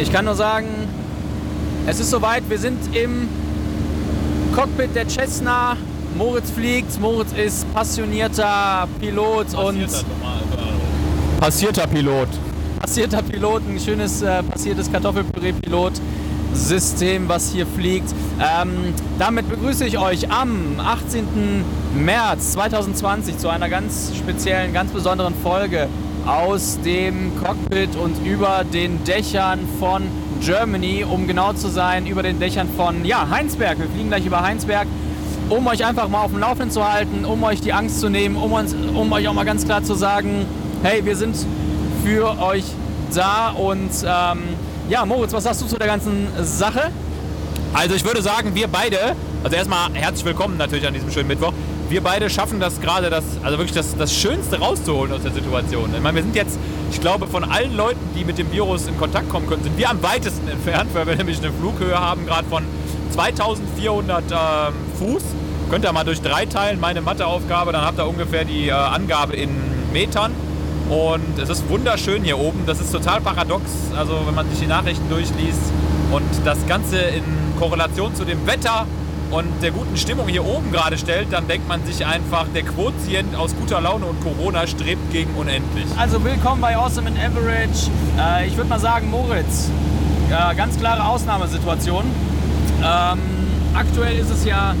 Ich kann nur sagen, es ist soweit. Wir sind im Cockpit der Cessna. Moritz fliegt. Moritz ist passionierter Pilot und Passierter Pilot. passierter Pilot. Ein schönes äh, passiertes Kartoffelpüree-Pilot. System, was hier fliegt. Ähm, damit begrüße ich euch am 18. März 2020 zu einer ganz speziellen, ganz besonderen Folge aus dem Cockpit und über den Dächern von Germany, um genau zu sein, über den Dächern von ja, Heinsberg. Wir fliegen gleich über Heinsberg, um euch einfach mal auf dem Laufenden zu halten, um euch die Angst zu nehmen, um, uns, um euch auch mal ganz klar zu sagen, hey, wir sind für euch da und ähm, ja, Moritz, was sagst du zu der ganzen Sache? Also ich würde sagen, wir beide, also erstmal herzlich willkommen natürlich an diesem schönen Mittwoch. Wir beide schaffen das gerade, das, also wirklich das, das Schönste rauszuholen aus der Situation. Ich meine, wir sind jetzt, ich glaube, von allen Leuten, die mit dem Virus in Kontakt kommen können, sind wir am weitesten entfernt, weil wir nämlich eine Flughöhe haben, gerade von 2400 ähm, Fuß. Könnt ihr mal durch drei teilen, meine Matheaufgabe, dann habt ihr ungefähr die äh, Angabe in Metern. Und es ist wunderschön hier oben. Das ist total paradox, also wenn man sich die Nachrichten durchliest und das Ganze in Korrelation zu dem Wetter und der guten Stimmung hier oben gerade stellt, dann denkt man sich einfach, der Quotient aus guter Laune und Corona strebt gegen unendlich. Also willkommen bei Awesome in Average. Äh, ich würde mal sagen, Moritz, äh, ganz klare Ausnahmesituation. Ähm, aktuell ist es ja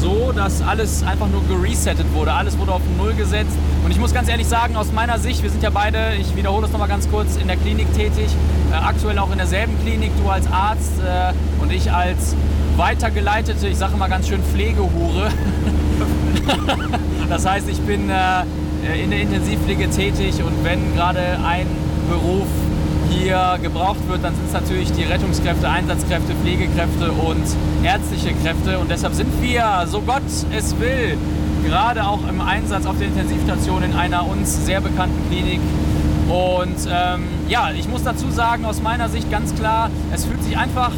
so, dass alles einfach nur geresettet wurde. Alles wurde auf Null gesetzt. Und ich muss ganz ehrlich sagen, aus meiner Sicht, wir sind ja beide, ich wiederhole das nochmal ganz kurz, in der Klinik tätig. Äh, aktuell auch in derselben Klinik, du als Arzt äh, und ich als weitergeleitete, ich sage mal ganz schön Pflegehure. das heißt, ich bin äh, in der Intensivpflege tätig und wenn gerade ein Beruf hier gebraucht wird, dann sind es natürlich die Rettungskräfte, Einsatzkräfte, Pflegekräfte und ärztliche Kräfte. Und deshalb sind wir, so Gott es will, gerade auch im Einsatz auf der Intensivstation in einer uns sehr bekannten Klinik. Und ähm, ja, ich muss dazu sagen, aus meiner Sicht ganz klar, es fühlt sich einfach,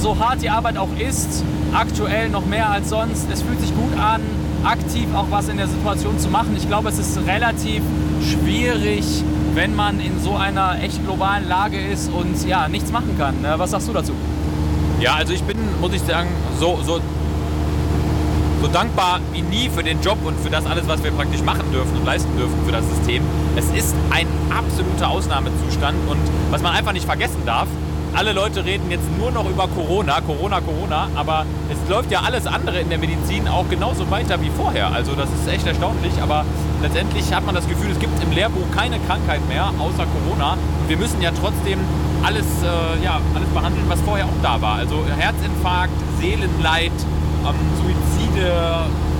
so hart die Arbeit auch ist, aktuell noch mehr als sonst, es fühlt sich gut an, aktiv auch was in der Situation zu machen. Ich glaube, es ist relativ schwierig, wenn man in so einer echt globalen Lage ist und ja, nichts machen kann. Äh, Was sagst du dazu? Ja, also ich bin, muss ich sagen, so, so, so dankbar wie nie für den Job und für das alles, was wir praktisch machen dürfen und leisten dürfen für das System. Es ist ein absoluter Ausnahmezustand und was man einfach nicht vergessen darf, alle Leute reden jetzt nur noch über Corona, Corona, Corona, aber es läuft ja alles andere in der Medizin auch genauso weiter wie vorher. Also das ist echt erstaunlich, aber letztendlich hat man das Gefühl, es gibt im Lehrbuch keine Krankheit mehr außer Corona. Wir müssen ja trotzdem alles, äh, ja, alles behandeln, was vorher auch da war. Also Herzinfarkt, Seelenleid, ähm, Suizide,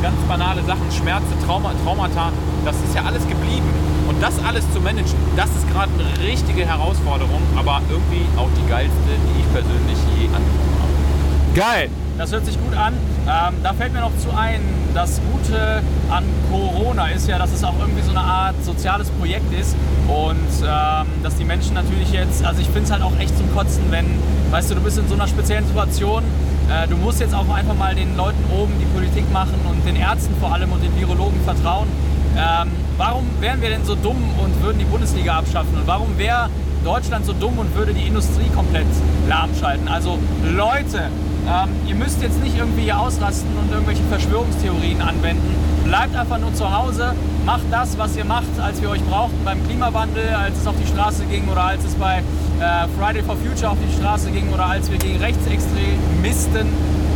ganz banale Sachen, Schmerzen, Trauma, Traumata, das ist ja alles geblieben. Und das alles zu managen, das ist gerade eine richtige Herausforderung, aber irgendwie auch die geilste, die ich persönlich je angenommen habe. Geil! Das hört sich gut an. Ähm, da fällt mir noch zu ein, das Gute an Corona ist ja, dass es auch irgendwie so eine Art soziales Projekt ist und ähm, dass die Menschen natürlich jetzt, also ich finde es halt auch echt zum Kotzen, wenn, weißt du, du bist in so einer speziellen Situation, äh, du musst jetzt auch einfach mal den Leuten oben die Politik machen und den Ärzten vor allem und den Virologen vertrauen. Ähm, warum wären wir denn so dumm und würden die Bundesliga abschaffen? Und warum wäre Deutschland so dumm und würde die Industrie komplett lahmschalten? Also Leute, ähm, ihr müsst jetzt nicht irgendwie hier ausrasten und irgendwelche Verschwörungstheorien anwenden. Bleibt einfach nur zu Hause, macht das, was ihr macht, als wir euch brauchten beim Klimawandel, als es auf die Straße ging oder als es bei äh, Friday for Future auf die Straße ging oder als wir gegen Rechtsextremisten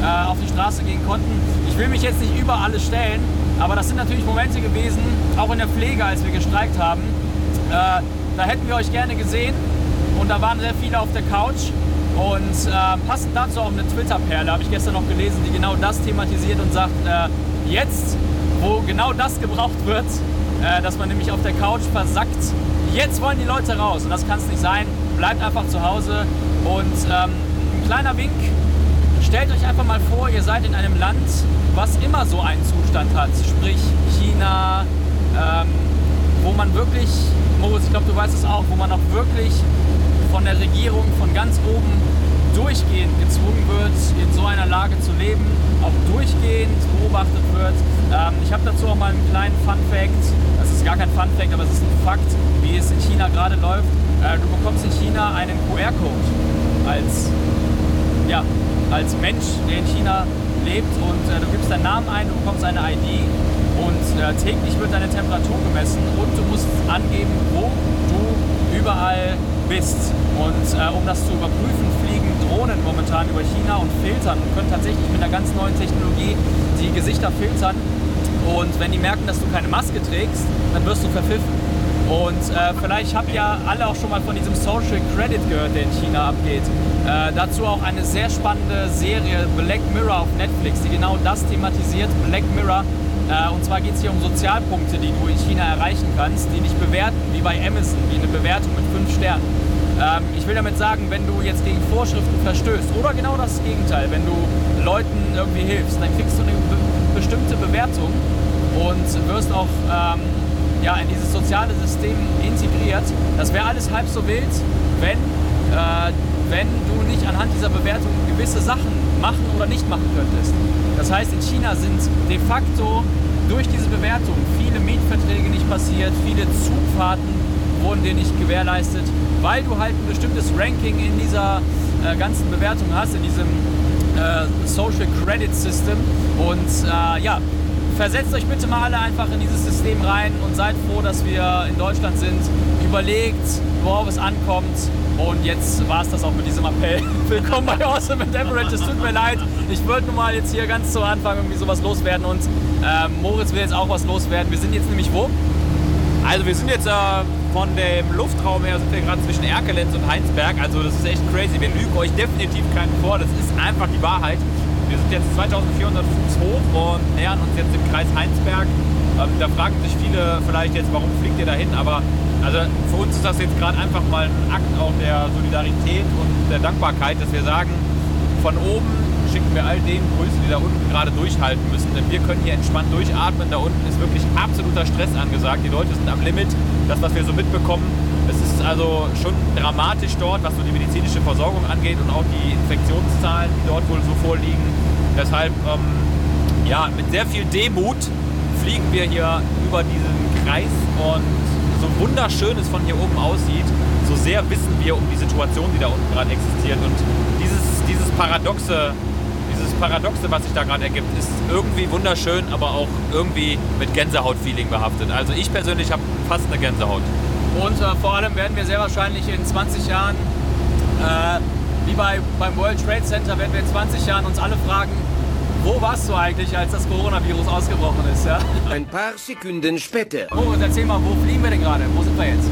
äh, auf die Straße gehen konnten. Ich will mich jetzt nicht über alles stellen, aber das sind natürlich Momente gewesen, auch in der Pflege, als wir gestreikt haben. Äh, da hätten wir euch gerne gesehen und da waren sehr viele auf der Couch. Und äh, passend dazu auch eine Twitter-Perle, habe ich gestern noch gelesen, die genau das thematisiert und sagt, äh, jetzt, wo genau das gebraucht wird, äh, dass man nämlich auf der Couch versackt, jetzt wollen die Leute raus. Und das kann es nicht sein. Bleibt einfach zu Hause. Und ähm, ein kleiner Wink, stellt euch einfach mal vor, ihr seid in einem Land, was immer so einen Zustand hat. Sprich China, ähm, wo man wirklich, Moritz, ich glaube, du weißt es auch, wo man auch wirklich von der Regierung von ganz oben durchgehend gezwungen wird, in so einer Lage zu leben, auch durchgehend beobachtet wird. Ähm, ich habe dazu auch mal einen kleinen Fun Fact. Das ist gar kein Fun Fact, aber es ist ein Fakt, wie es in China gerade läuft. Äh, du bekommst in China einen QR-Code. als, ja, als Mensch, der in China lebt und äh, du gibst deinen Namen ein, du bekommst eine ID und äh, täglich wird deine Temperatur gemessen und du musst angeben, wo du überall bist. Und äh, um das zu überprüfen, fliegen Drohnen momentan über China und filtern und können tatsächlich mit einer ganz neuen Technologie die Gesichter filtern. Und wenn die merken, dass du keine Maske trägst, dann wirst du verpfiffen. Und äh, vielleicht habt ihr alle auch schon mal von diesem Social Credit gehört, der in China abgeht. Äh, dazu auch eine sehr spannende Serie Black Mirror auf Netflix, die genau das thematisiert. Black Mirror. Äh, und zwar geht es hier um Sozialpunkte, die du in China erreichen kannst, die dich bewerten, wie bei Amazon, wie eine Bewertung mit 5 Sternen. Ähm, ich will damit sagen, wenn du jetzt gegen Vorschriften verstößt oder genau das Gegenteil, wenn du Leuten irgendwie hilfst, dann kriegst du eine be bestimmte Bewertung und wirst auch ähm, ja, in dieses soziale System integriert. Das wäre alles halb so wild, wenn, äh, wenn du nicht anhand dieser Bewertung gewisse Sachen machen oder nicht machen könntest. Das heißt, in China sind de facto durch diese Bewertung viele Mietverträge nicht passiert, viele Zugfahrten wurden dir nicht gewährleistet, weil du halt ein bestimmtes Ranking in dieser äh, ganzen Bewertung hast, in diesem äh, Social Credit System. Und äh, ja, versetzt euch bitte mal alle einfach in dieses System rein und seid froh, dass wir in Deutschland sind. Überlegt, worauf es ankommt. Und jetzt war es das auch mit diesem Appell. Willkommen bei Awesome and Emirates. Es tut mir leid. Ich wollte nun mal jetzt hier ganz zu Anfang irgendwie sowas loswerden. Und äh, Moritz will jetzt auch was loswerden. Wir sind jetzt nämlich wo? Also wir sind jetzt äh, von dem Luftraum her sind wir gerade zwischen Erkelenz und Heinsberg. Also das ist echt crazy. Wir lügen euch definitiv keinen vor. Das ist einfach die Wahrheit. Wir sind jetzt 2400 Fuß hoch und nähern uns jetzt im Kreis Heinsberg. Ähm, da fragen sich viele vielleicht jetzt, warum fliegt ihr da hin? Aber also für uns ist das jetzt gerade einfach mal ein Akt auch der Solidarität und der Dankbarkeit, dass wir sagen, von oben schicken wir all denen Grüße, die da unten gerade durchhalten müssen. Denn wir können hier entspannt durchatmen. Da unten ist wirklich absoluter Stress angesagt. Die Leute sind am Limit. Das, was wir so mitbekommen, es ist also schon dramatisch dort, was so die medizinische Versorgung angeht und auch die Infektionszahlen, die dort wohl so vorliegen. Deshalb, ähm, ja, mit sehr viel Demut fliegen wir hier über diesen Kreis und so wunderschön es von hier oben aussieht, so sehr wissen wir um die Situation, die da unten gerade existiert. Und dieses, dieses Paradoxe, dieses Paradoxe, was sich da gerade ergibt, ist irgendwie wunderschön, aber auch irgendwie mit Gänsehaut-Feeling behaftet. Also ich persönlich habe fast eine Gänsehaut. Und äh, vor allem werden wir sehr wahrscheinlich in 20 Jahren, äh, wie bei, beim World Trade Center, werden wir in 20 Jahren uns alle fragen, wo warst du eigentlich, als das Coronavirus ausgebrochen ist? Ja? Ein paar Sekunden später. Moritz, erzähl mal, wo fliegen wir denn gerade? Wo sind wir jetzt?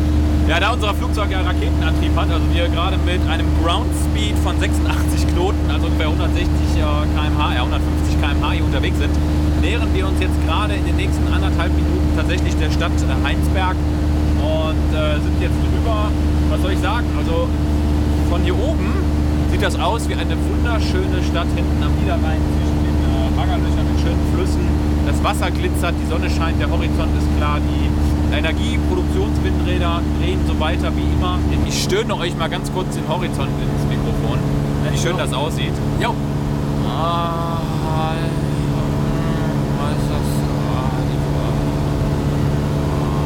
Ja, da unser Flugzeug ja Raketenantrieb hat, also wir gerade mit einem Ground Speed von 86 Knoten, also ungefähr 160 km/h, ja 150 km/h hier unterwegs sind, nähern wir uns jetzt gerade in den nächsten anderthalb Minuten tatsächlich der Stadt Heinsberg und äh, sind jetzt drüber. Was soll ich sagen? Also von hier oben sieht das aus wie eine wunderschöne Stadt hinten am Niederrhein zwischen den äh, mit schönen Flüssen. Das Wasser glitzert, die Sonne scheint, der Horizont ist klar, die Energieproduktionswindräder drehen so weiter wie immer. Ich stöhne euch mal ganz kurz den Horizont ins Mikrofon, wie schön das aussieht. Jo. Ah, was ist das? Ah, die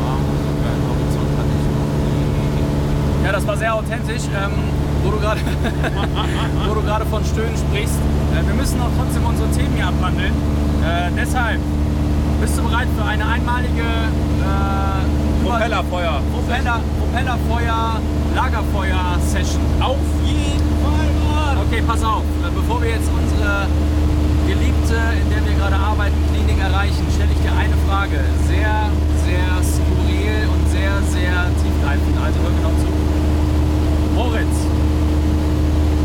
ah, der Horizont hat nicht Ja, das war sehr authentisch, ähm, wo du gerade wo du gerade von Stöhnen sprichst. Äh, wir müssen auch trotzdem unsere Themen hier abhandeln. Äh, deshalb, bist du bereit für eine einmalige äh, Propellerfeuer. Propeller, Propellerfeuer, Lagerfeuer-Session? Auf jeden Fall, Mann! Okay, pass auf. Äh, Bevor wir jetzt unsere geliebte, in der wir gerade arbeiten, Klinik erreichen, stelle ich dir eine Frage. Sehr, sehr skurril und sehr, sehr tiefgreifend. Also hör genau zu. Moritz,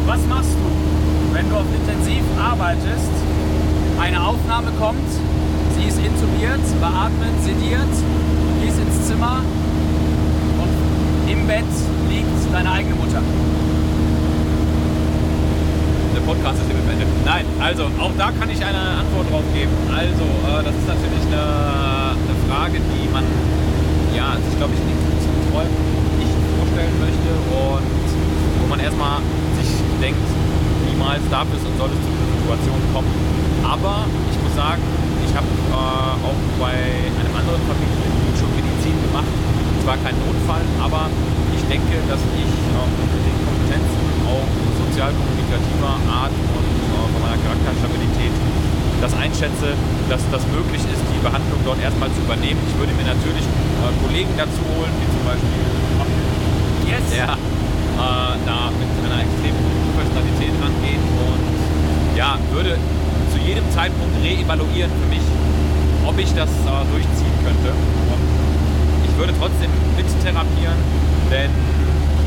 was machst du, wenn du auf Intensiv arbeitest, eine Aufnahme kommt, sie ist intubiert, beatmet, sediert, gehst ins Zimmer und im Bett liegt deine eigene Mutter. Der Podcast ist hiermit beendet. Nein, also auch da kann ich eine Antwort drauf geben. Also, äh, das ist natürlich eine, eine Frage, die man, ja, sich glaube ich in den Träumen nicht vorstellen möchte und man erstmal sich denkt, niemals darf es und soll es zu dieser Situation kommen. Aber ich muss sagen, ich habe äh, auch bei einem anderen Familienmitglied schon Medizin gemacht. Zwar kein Notfall, aber ich denke, dass ich ähm, mit den Kompetenzen auch sozial-kommunikativer Art und äh, von meiner Charakterstabilität das einschätze, dass das möglich ist, die Behandlung dort erstmal zu übernehmen. Ich würde mir natürlich äh, Kollegen dazu holen, wie zum Beispiel Yes. der äh, da mit einer extremen Professionalität rangehen und ja, würde zu jedem Zeitpunkt reevaluieren für mich, ob ich das äh, durchziehen könnte. Und ich würde trotzdem mittherapieren, denn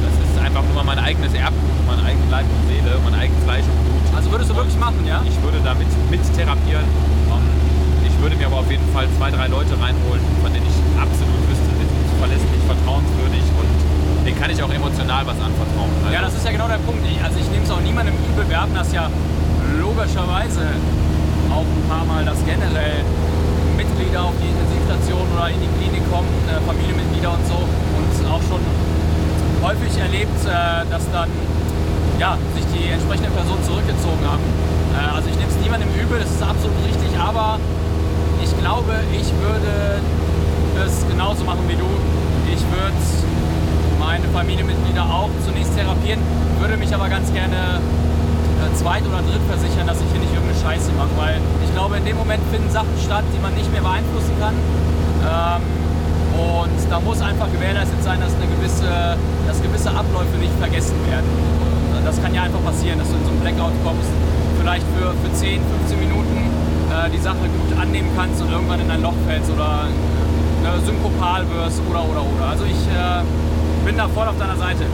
das ist einfach nur mein eigenes Erbgut, mein eigenes Leib und Seele, mein eigenes Fleisch und Blut. Also würdest du wirklich machen, ja? Ich würde damit mittherapieren. Ähm, ich würde mir aber auf jeden Fall zwei, drei Leute reinholen, von denen ich absolut wüsste, die sind zuverlässig, vertrauenswürdig und denen kann ich auch emotional was anvertrauen. Also, Ja, das ist ja genau der Punkt. Ich, also ich nehme es auch niemandem übel. Wir hatten das ja logischerweise auch ein paar Mal, dass generell Mitglieder auf die Intensivstation oder in die Klinik kommen, äh, Familienmitglieder und so. Und auch schon häufig erlebt, äh, dass dann ja, sich die entsprechenden Personen zurückgezogen haben. Äh, also ich nehme es niemandem übel, das ist absolut richtig, aber ich glaube, ich würde es genauso machen wie du. Ich würde meine Familienmitglieder auch zunächst therapieren, würde mich aber ganz gerne äh, zweit- oder dritt versichern, dass ich hier nicht irgendeine Scheiße mache, weil ich glaube, in dem Moment finden Sachen statt, die man nicht mehr beeinflussen kann. Ähm, und da muss einfach gewährleistet sein, dass, eine gewisse, dass gewisse Abläufe nicht vergessen werden. Das kann ja einfach passieren, dass du in so einen Blackout kommst, vielleicht für, für 10, 15 Minuten äh, die Sache gut annehmen kannst und irgendwann in ein Loch fällst oder äh, synkopal wirst oder oder oder. Also ich bin da voll auf deiner Seite.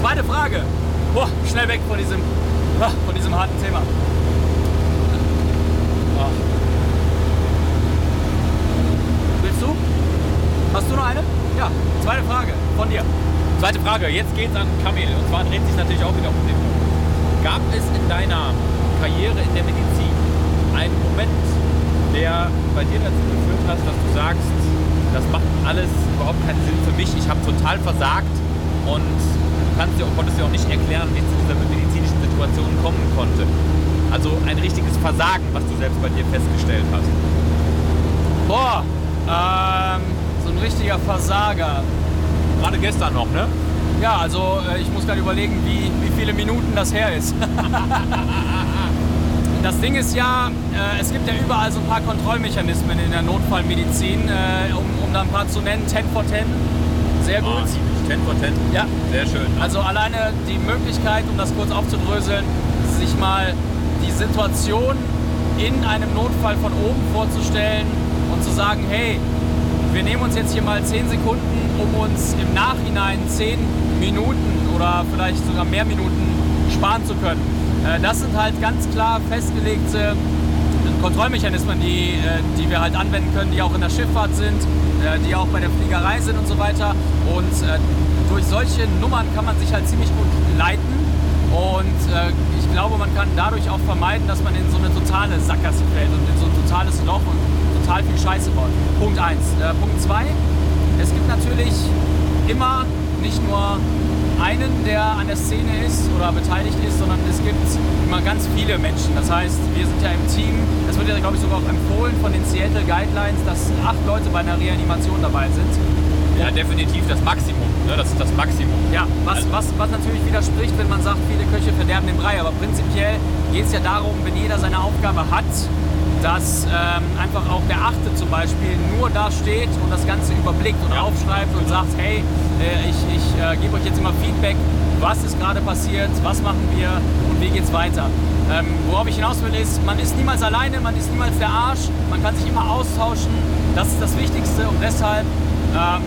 Zweite Frage. Boah, schnell weg von diesem, ah, von diesem harten Thema. Ah. Willst du? Hast du noch eine? Ja. Zweite Frage von dir. Zweite Frage, jetzt geht's an Kamil. Und zwar dreht sich natürlich auch wieder um den Punkt. Gab es in deiner Karriere in der Medizin einen Moment, der bei dir dazu geführt hat, dass du sagst, das macht alles überhaupt keinen Sinn für mich, ich habe total versagt und du kannst dir, konntest dir auch nicht erklären, wie es zu dieser medizinischen Situation kommen konnte. Also ein richtiges Versagen, was du selbst bei dir festgestellt hast. Boah, ähm, so ein richtiger Versager. Gerade gestern noch, ne? Ja, also äh, ich muss gerade überlegen, wie, wie viele Minuten das her ist. das Ding ist ja, äh, es gibt ja überall so ein paar Kontrollmechanismen in der Notfallmedizin, äh, um, um da ein paar zu nennen. 10 for 10, sehr gut. Ah, 10 for 10. Ja, Sehr schön. also alleine die Möglichkeit, um das kurz aufzudröseln, sich mal die Situation in einem Notfall von oben vorzustellen und zu sagen, hey, wir nehmen uns jetzt hier mal 10 Sekunden, um uns im Nachhinein 10 Minuten oder vielleicht sogar mehr Minuten sparen zu können. Äh, Das sind halt ganz klar festgelegte Kontrollmechanismen, die, äh, die wir halt anwenden können, die auch in der Schifffahrt sind, äh, die auch bei der Fliegerei sind und so weiter. Und äh, durch solche Nummern kann man sich halt ziemlich gut leiten. Und äh, ich glaube, man kann dadurch auch vermeiden, dass man in so eine totale Sackgasse fällt und in so ein totales Loch und total viel Scheiße baut. Punkt 1. Äh, Punkt 2. Es gibt natürlich immer nicht nur einen, der an der Szene ist oder beteiligt ist, sondern es gibt immer ganz viele Menschen. Das heißt, wir sind ja im Team, das wird ja, glaube ich, sogar auch empfohlen von den Seattle Guidelines, dass acht Leute bei einer Reanimation dabei sind. Ja, definitiv das Maximum. Ne? Das ist das Maximum. Ja, was, was, was natürlich widerspricht, wenn man sagt, viele Köche verderben den Brei. Aber prinzipiell geht es ja darum, wenn jeder seine Aufgabe hat, dass ähm, einfach auch der Achte zum Beispiel nur da steht und das Ganze überblickt und Ja. aufschreibt und sagt, hey, äh, ich, ich äh, gebe euch jetzt immer Feedback, was ist gerade passiert, was machen wir und wie geht's weiter. Ähm, worauf ich hinaus will ist, man ist niemals alleine, man ist niemals der Arsch, man kann sich immer austauschen, das ist das Wichtigste und deshalb ähm,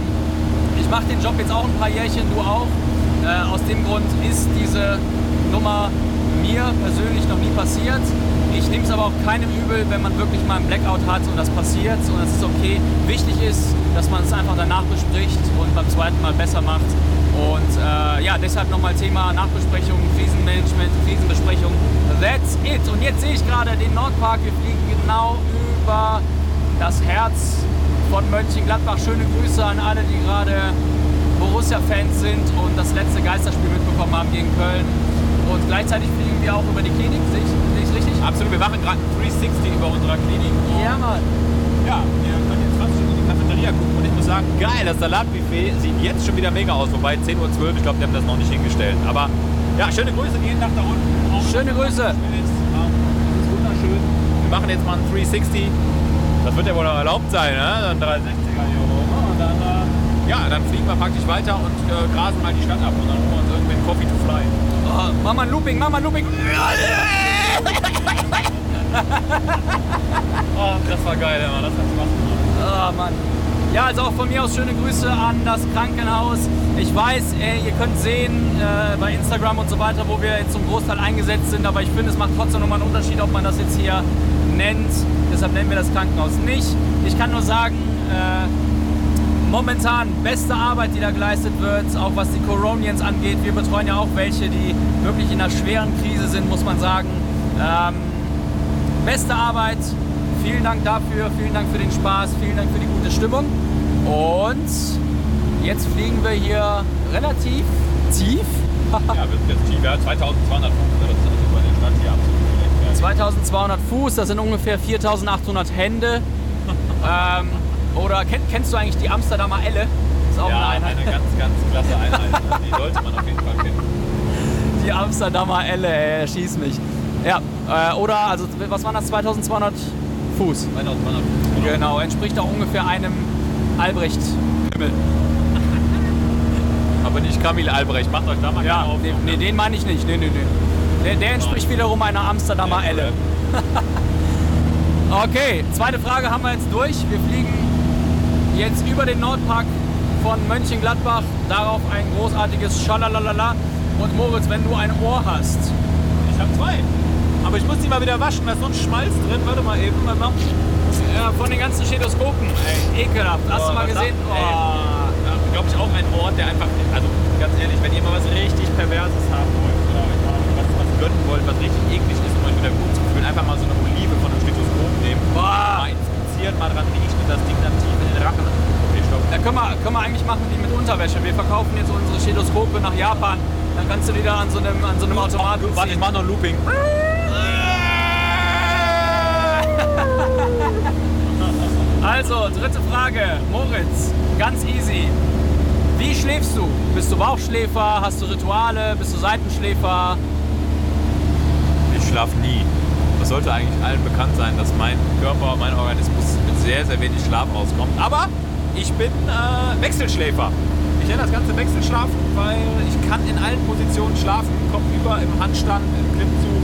ich mache den Job jetzt auch ein paar Jährchen, du auch. Äh, aus dem Grund ist diese Nummer mir persönlich noch nie passiert. Ich nehme es aber auch keinem übel, wenn man wirklich mal einen Blackout hat und das passiert und das ist okay. Wichtig ist, dass man es einfach danach bespricht und beim zweiten Mal besser macht. Und äh, ja, deshalb nochmal Thema Nachbesprechung, Krisenmanagement, Krisenbesprechung. That's it. Und jetzt sehe ich gerade den Nordpark. Wir fliegen genau über das Herz von Mönchengladbach. Schöne Grüße an alle, die gerade Borussia-Fans sind und das letzte Geisterspiel mitbekommen haben gegen Köln. Und gleichzeitig fliegen wir auch über die Klinik. Absolut, wir machen gerade ein 360 über unserer Klinik. Ja, Mann. Ja, wir können jetzt fast schon in die Cafeteria gucken und ich muss sagen, geil, das Salatbuffet sieht jetzt schon wieder mega aus. Wobei 10.12 Uhr, ich glaube, die haben das noch nicht hingestellt. Aber Ja, schöne Grüße gehen nach da unten. Auch Schöne Grüße. Das ist wunderschön. Wir machen jetzt mal einen 360. Das wird ja wohl noch erlaubt sein, ne? Dann 360er hier oben. Und dann, äh, ja, dann fliegen wir praktisch weiter und äh, grasen mal die Stadt ab. Und dann holen wir uns irgendwie einen Coffee to fly. Oh, mach mal ein Looping, mach mal ein Looping. Oh, das war geil, Mann. Das hat Spaß gemacht. Oh Mann. Ja, also auch von mir aus schöne Grüße an das Krankenhaus. Ich weiß, ey, ihr könnt sehen äh, bei Instagram und so weiter, wo wir jetzt zum Großteil eingesetzt sind, aber ich finde, es macht trotzdem nochmal einen Unterschied, ob man das jetzt hier nennt. Deshalb nennen wir das Krankenhaus nicht. Ich kann nur sagen, äh, momentan beste Arbeit, die da geleistet wird, auch was die Coronians angeht. Wir betreuen ja auch welche, die wirklich in einer schweren Krise sind, muss man sagen. Ähm, beste Arbeit. Vielen Dank dafür, vielen Dank für den Spaß, vielen Dank für die gute Stimmung. Und jetzt fliegen wir hier relativ tief. Ja, wir sind jetzt tief. Ja, 2200 Fuß. ne? Das ist also bei der Stadt hier absolut schlecht. 2200 Fuß, das sind ungefähr 4800 Hände. ähm, oder kenn, kennst du eigentlich die Amsterdamer Elle? Ist auch Ja, eine eine ganz, ganz klasse Einheit. Die sollte man auf jeden Fall kennen. Die Amsterdamer Elle, ey, schieß mich. Ja, äh, oder, also was waren das, 2200 Fuß? 2200 Fuß. Genau, entspricht auch ungefähr einem Albrecht-Himmel. Aber nicht Kamil Albrecht. Macht euch da mal Ja, keine nee, nee, den meine ich nicht. Nee, nee, nee. Der, der entspricht wiederum einer Amsterdamer Elle. Okay, zweite Frage haben wir jetzt durch. Wir fliegen jetzt über den Nordpark von Mönchengladbach. Darauf ein großartiges Schalalalala. Und Moritz, wenn du ein Ohr hast, Ich habe zwei. Aber ich muss die mal wieder waschen. Da ist so ein Schmalz drin. Warte mal eben. Mal machen. äh, von den ganzen Stethoskopen, ey, ekelhaft. Hast du mal gesehen? Oh. Oh. Glaube ich auch ein Ort, der einfach, also ganz ehrlich, wenn ihr mal was richtig Perverses haben wollt oder euch mal was, was gönnen wollt, was richtig eklig ist, um euch wieder gut zu fühlen, einfach mal so eine Olive von einem Stethoskop nehmen, Boah. mal inspizieren, mal dran riechen und das Ding dann tief in den Rachen. Okay, stopp. Da können wir, können wir eigentlich machen wie mit Unterwäsche. Wir verkaufen jetzt unsere Stethoskope nach Japan. Dann kannst du die da an so einem, an so einem Automaten Warte, ich mach noch ein Looping. Also, dritte Frage. Moritz, ganz easy. Wie schläfst du? Bist du Bauchschläfer? Hast du Rituale? Bist du Seitenschläfer? Ich schlafe nie. Das sollte eigentlich allen bekannt sein, dass mein Körper, mein Organismus mit sehr, sehr wenig Schlaf auskommt. Aber ich bin äh, Wechselschläfer. Ich nenne das Ganze Wechselschlafen, weil ich kann in allen Positionen schlafen. Kopf über, im Handstand, im Klimmzug,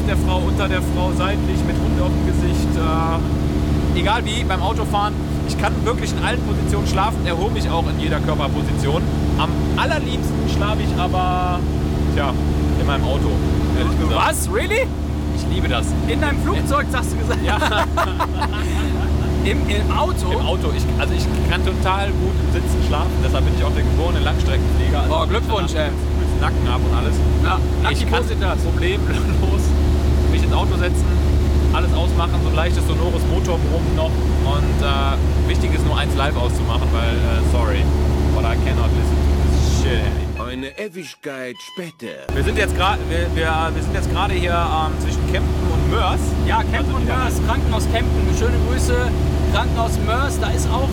auf der Frau, unter der Frau, seitlich, mit Hund auf dem Gesicht. Äh, egal wie, beim Autofahren. Ich kann wirklich in allen Positionen schlafen, erhole mich auch in jeder Körperposition. Am allerliebsten schlafe ich aber, tja, in meinem Auto, ehrlich gesagt. Was? Really? Ich liebe das. In deinem Flugzeug, hast du gesagt? Ja, Im, Im Auto? im Auto. Ich, also ich kann total gut im Sitzen schlafen. Deshalb bin ich auch der geborene Langstreckenflieger. Also Oh, Glückwunsch, ey. Mit Nacken ab und alles. Ja, ich kann Positas. problemlos mich ins Auto setzen, alles ausmachen, so ein leichtes sonores Motorbrummen noch. Und äh, wichtig ist nur eins live auszumachen, weil, äh, sorry, but I cannot listen to this shit. Eine Ewigkeit später. Wir sind jetzt gerade wir, wir, wir sind jetzt gerade hier ähm, zwischen Kempten und Mörs. Ja, Kempten Also und Mörs, Krankenhaus Kempten. Schöne Grüße. Krankenhaus Mörs, da ist auch.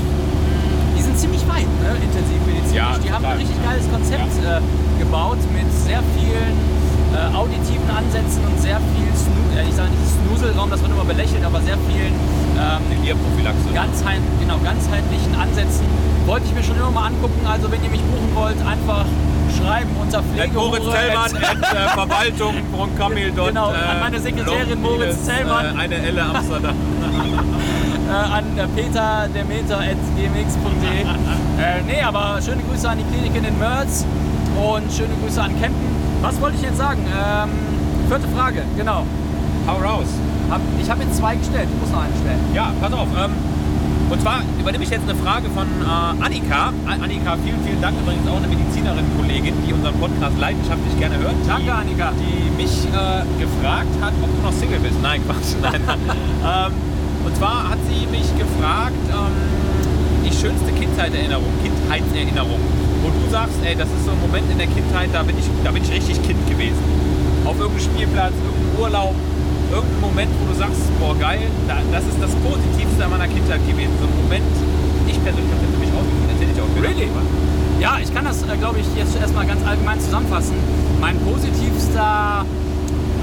Die sind ziemlich weit, ne? Intensivmedizinisch. Ja, die haben ein richtig geiles Konzept äh, gebaut mit sehr vielen äh, auditiven Ansätzen und sehr viel Snu äh, ich sage nicht Snuselraum, das wird immer belächelt, aber sehr vielen ähm, ganzheit, genau, ganzheitlichen Ansätzen. Wollte ich mir schon immer mal angucken. Also wenn ihr mich buchen wollt, einfach schreiben unter At Moritz. Zellmann, äh, Verwaltung von Kamil. Genau, an meine Sekretärin Moritz Zellmann. Äh, eine Elle Amsterdam. äh, an äh, peter der Meter at gmx.de. äh, nee, aber schöne Grüße an die Klinik in den Mörz und schöne Grüße an Kempten. Was wollte ich jetzt sagen? Ähm, vierte Frage, genau. Hau raus. Hab, ich habe jetzt zwei gestellt, ich muss noch eine stellen. Ja, pass auf. Ähm, und zwar übernehme ich jetzt eine Frage von äh, Annika. Annika, vielen, vielen Dank. Übrigens auch eine Medizinerin-Kollegin, die unseren Podcast leidenschaftlich gerne hört. Die, Danke, Annika. Die mich äh, gefragt hat, ob du noch Single bist. Nein, Quatsch. Nein. ähm, und zwar hat sie mich gefragt, ähm, die schönste Kindheitserinnerung, Kindheitserinnerung, wo du sagst, ey, das ist so ein Moment in der Kindheit, da bin ich, da bin ich richtig Kind gewesen. Auf irgendeinem Spielplatz, irgendeinem Urlaub, irgendein Moment, wo du sagst, boah geil, da, das ist das Positivste an meiner Kindheit gewesen. So ein Moment, ich persönlich habe das nämlich ausgeführt, erzähl ich auch wieder. Really? Ja, ich kann das, äh, glaube ich, jetzt erstmal ganz allgemein zusammenfassen. mein positivster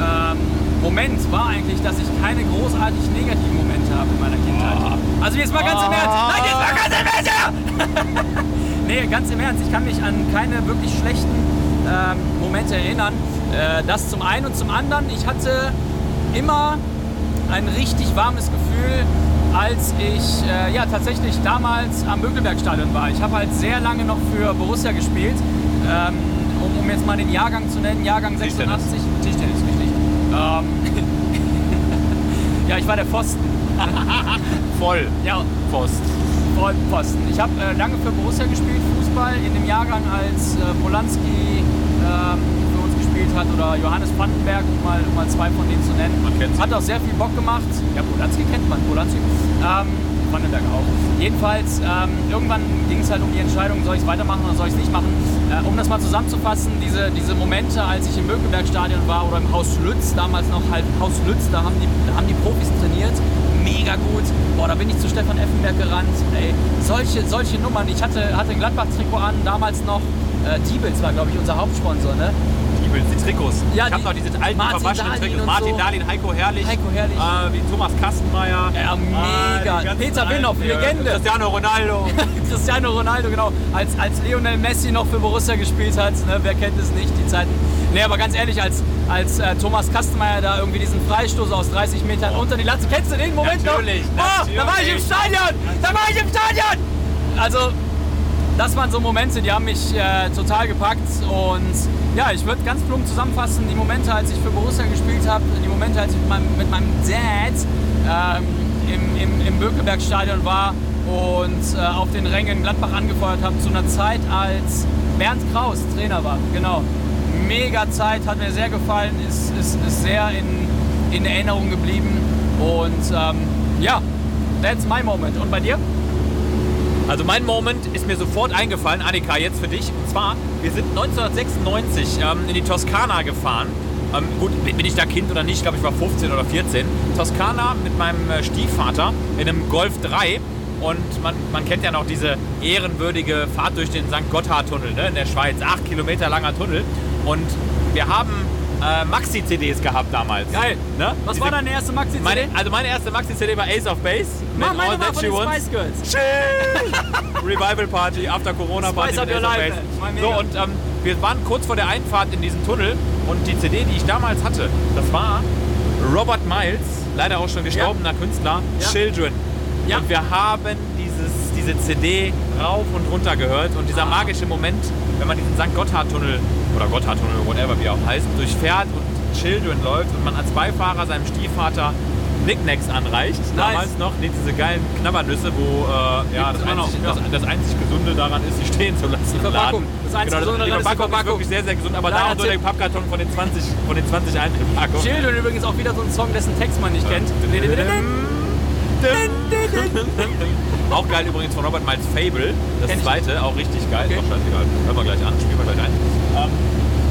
ähm, Moment war eigentlich, dass ich keine großartig negativen Momente habe in meiner Kindheit. Also jetzt mal ganz im Ernst. Nein, jetzt mal ganz im Ernst! nee, ganz im Ernst. Ich kann mich an keine wirklich schlechten ähm, Momente erinnern. Äh, das zum einen und zum anderen, ich hatte immer ein richtig warmes Gefühl, als ich äh, ja, tatsächlich damals am Mögelbergstadion war. Ich habe halt sehr lange noch für Borussia gespielt. Ähm, um, um jetzt mal den Jahrgang zu nennen, Jahrgang Tischtennis. 86. Tischtennis, richtig. Ähm, ja, ich war der Pfosten. Voll. Ja, Post. Vollpfosten. Ich habe äh, lange für Borussia gespielt, Fußball, in dem Jahrgang, als äh, Polanski ähm, für uns gespielt hat oder Johannes Vandenberg, um mal, um mal zwei von denen zu nennen. Man kennt. Hat auch sehr viel Bock gemacht. Ja, Polanski kennt man, Polanski. Ähm, Vandenberg auch. Jedenfalls, ähm, irgendwann ging es halt um die Entscheidung, soll ich es weitermachen oder soll ich es nicht machen. Äh, um das mal zusammenzufassen, diese, diese Momente, als ich im Mönckebergstadion war oder im Haus Lütz, damals noch halt Haus Lütz, da haben die, da haben die Profis trainiert. Mega gut. Boah, da bin ich zu Stefan Effenberg gerannt. Ey, solche, solche Nummern. Ich hatte, hatte ein Gladbach-Trikot an, damals noch. Äh, Tiebels war, glaube ich, unser Hauptsponsor, ne? Die, die Trikots. Ja, ich habe noch diese alten Martin verwaschenen Dahlin Trikots. Martin so. Dahlin, Heiko Herrlich. Heiko Herrlich. Äh, wie Thomas Kastenmeier. Ja, Ah, mega. ganzen Peter Winhoff. Legende. Cristiano Ronaldo. Cristiano Ronaldo, genau. Als, als Lionel Messi noch für Borussia gespielt hat, ne, wer kennt es nicht, die Zeiten. Nee, aber ganz ehrlich, als, als äh, Thomas Kastenmeier da irgendwie diesen Freistoß aus 30 Metern unter die Latte, kennst du den Moment Natürlich, noch? Oh, da war ich im natürlich. Stadion! Da war ich im Stadion! Also, das waren so Momente, die haben mich äh, total gepackt und ja, ich würde ganz plump zusammenfassen, die Momente, als ich für Borussia gespielt habe, die Momente, als ich mit meinem, mit meinem Dad ähm, im, im, im Bökelbergstadion war und äh, auf den Rängen Gladbach angefeuert habe, zu einer Zeit, als Bernd Kraus Trainer war. Genau. Mega Zeit, hat mir sehr gefallen, ist, ist, ist sehr in, in Erinnerung geblieben und ähm, ja, that's my moment. Und bei dir? Also mein Moment ist mir sofort eingefallen, Annika, jetzt für dich. Und zwar, wir sind 1996 ähm, in die Toskana gefahren. Ähm, gut, bin ich da Kind oder nicht? Ich glaube, ich war 15 oder 14. Toskana mit meinem äh, Stiefvater in einem Golf 3. Und man, man kennt ja noch diese ehrenwürdige Fahrt durch den St. Gotthard-Tunnel ne, in der Schweiz. Acht Kilometer langer Tunnel. Und wir haben äh, Maxi-CDs gehabt damals. Geil. Ne? Was Diese- war deine erste Maxi-CD? meine, also meine erste Maxi-CD war Ace of Base. mit Ah, meine All war That von. Spice Girls. Chill! Revival Party, After Corona Party Spice mit Ace of Base. So, und ähm, wir waren kurz vor der Einfahrt in diesen Tunnel und die CD, die ich damals hatte, das war Robert Miles, leider auch schon gestorbener Künstler, Ja. Children. Ja. Und wir haben dieses, diese CD rauf und runter gehört und dieser Ah. magische Moment, wenn man diesen St. Gotthard-Tunnel oder Gotthard-Tunnel, whatever wie auch heißt, durchfährt und Children läuft und man als Beifahrer seinem Stiefvater Knickknacks anreicht. Damals noch, nee, diese geilen Knabbernüsse, wo äh, ja, das, noch, einzig, ja. das, das einzig Gesunde daran ist, sie stehen zu lassen. im Verpackung. Laden. Das einzig genau, Gesunde die daran ist die Verpackung ist Verpackung. wirklich sehr, sehr gesund, aber da und so der. Pappkarton von den 20, von den 20 Einzelpackungen. Children übrigens auch wieder so ein Song, dessen Text man nicht kennt. Auch geil übrigens von Robert Miles Fable, das zweite, auch richtig geil. Okay. Ist auch scheißegal. Hören wir gleich an, spielen wir gleich ein. Ähm,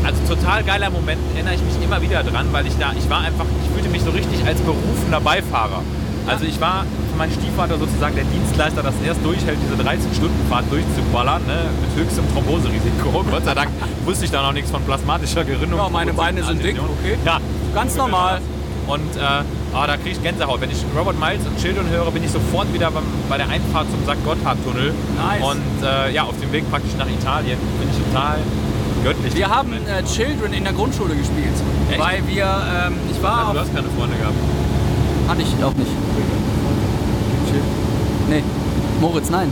also total geiler Moment, erinnere ich mich immer wieder dran, weil ich da, ich war einfach, ich fühlte mich so richtig als berufener Beifahrer. Also ich war für meinen Stiefvater sozusagen der Dienstleister, das erst durchhält, diese 13-Stunden-Fahrt durchzuballern, ne, mit höchstem Thromboserisiko. Gott sei Dank wusste ich da noch nichts von plasmatischer Gerinnung. Ja, meine Beine sind dick, okay. Ja, Ganz normal. und äh, ah, da kriege ich Gänsehaut. Wenn ich Robert Miles und Children höre, bin ich sofort wieder beim, bei der Einfahrt zum St. Gotthard-Tunnel. Nice. Und äh, ja, auf dem Weg praktisch nach Italien. Bin ich total göttlich. Wir haben äh, Children in der Grundschule gespielt. Echt? Weil wir, ähm, ich war also, auf du hast keine Freunde gehabt. Hatte ich auch nicht. Nee. Moritz, nein.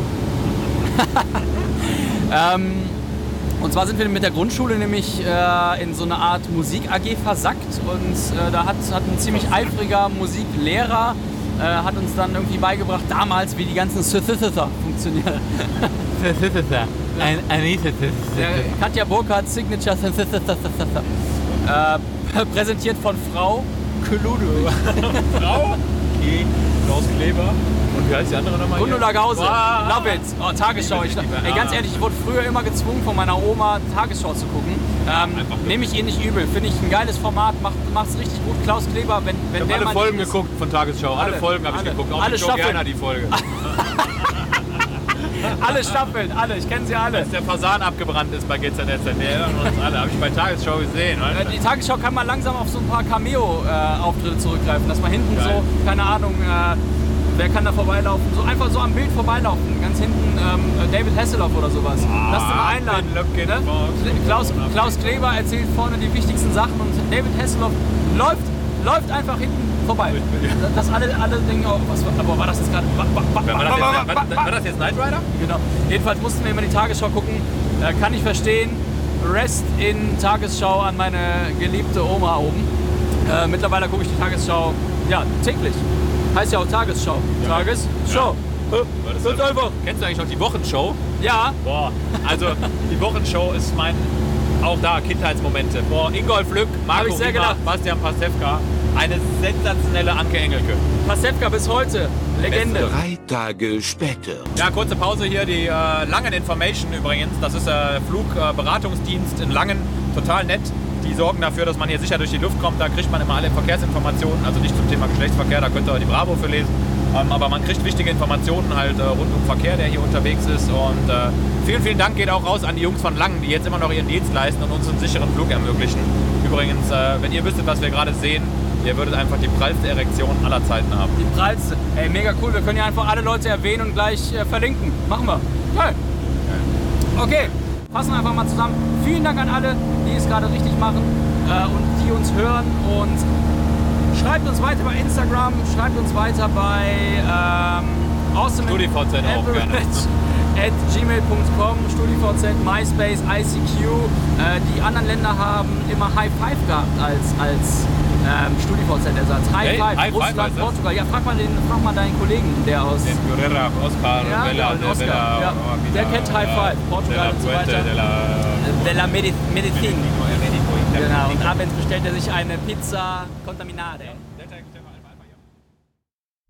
ähm, und zwar sind wir mit der Grundschule nämlich äh, in so eine Art Musik-AG versackt und äh, da hat, hat ein ziemlich eifriger Musiklehrer äh, hat uns dann irgendwie beigebracht, damals, wie die ganzen Synthesizer funktionieren. Ein, Katja Burkhardt Signature. Äh, präsentiert von Frau Kludu. Frau? Okay. Klaus Kleber. Und wie heißt die andere nochmal? Gundula Gause, Wow. love it. Oh, Tagesschau. Ich, ey, ganz Ah. ehrlich, ich wurde früher immer gezwungen von meiner Oma Tagesschau zu gucken. Ähm, einfach Nehme ich ihr nicht übel. Finde ich ein geiles Format, macht es richtig gut. Klaus Kleber, wenn, wenn Ich der habe alle Folgen ist- geguckt von Tagesschau. Alle, Alle, Folgen habe ich geguckt. Auch Alle mit Joe. Gerner die Folge. alle Staffeln, alle, ich kenne sie alle. Als der Fasan abgebrannt ist bei GZSZ, wir erinnern uns alle, habe ich bei Tagesschau gesehen. Äh, Weißt du? Die Tagesschau kann man langsam auf so ein paar Cameo-Auftritte zurückgreifen, dass man hinten Geil. so, keine Ahnung, äh, wer kann da vorbeilaufen, so einfach so am Bild vorbeilaufen, ganz hinten ähm, David Hasselhoff oder sowas. Lass den mal einladen. Ne? Klaus, Klaus Kleber erzählt vorne die wichtigsten Sachen und David Hasselhoff läuft, läuft einfach hinten vorbei. Dass alle, alle denken, oh, was war, aber war das jetzt gerade? War, war, war, das, jetzt, war, war das jetzt Knight Rider? Genau. Jedenfalls mussten wir immer die Tagesschau gucken. Kann ich verstehen. Rest in Tagesschau an meine geliebte Oma oben. Äh, mittlerweile gucke ich die Tagesschau ja täglich. Heißt ja auch Tagesschau. Tagesschau. Äh, Ganz einfach. Kennst du eigentlich noch die Wochenshow? Ja, Boah, also die Wochenshow ist mein, auch da, Kindheitsmomente. Boah, Ingolf Lück, Marco Hab ich sehr Riemer. Bastian Pastewka, eine sensationelle Anke Engelke. Pasewka bis heute. Legende. Drei Tage später. Ja, kurze Pause hier, die äh, Langen Information übrigens. Das ist der Flugberatungsdienst in Langen, total nett. Die sorgen dafür, dass man hier sicher durch die Luft kommt. Da kriegt man immer alle Verkehrsinformationen, also nicht zum Thema Geschlechtsverkehr, da könnt ihr die Bravo für lesen. Ähm, aber man kriegt wichtige Informationen halt äh, rund um Verkehr, der hier unterwegs ist. Und äh, vielen, vielen Dank geht auch raus an die Jungs von Langen, die jetzt immer noch ihren Dienst leisten und uns einen sicheren Flug ermöglichen. Übrigens, äh, wenn ihr wüsstet, was wir gerade sehen, ihr würdet einfach die prallste Erektion aller Zeiten haben. Die prallste. Ey, mega cool. Wir können ja einfach alle Leute erwähnen und gleich äh, verlinken. Machen wir. Geil. Okay, fassen wir einfach mal zusammen. Vielen Dank an alle, die es gerade richtig machen äh, und die uns hören. Und schreibt uns weiter bei Instagram, schreibt uns weiter bei ähm, awesome StudiVZ auch gerne. at gmail.com, StudiVZ, MySpace, ICQ. Äh, die anderen Länder haben immer High Five gehabt als, als ähm, StudiVZ-Ersatz. High Hey, Five, High Five Russland, das? Portugal. Ja, frag mal, den, frag mal deinen Kollegen, der aus... Den Guerrera, Oscar, Ja, Bella, de Oscar, Bella, ja. Der kennt High Five, de Portugal la und so weiter. de la- Della Medizin. Genau, und abends bestellt er sich eine Pizza Contaminare.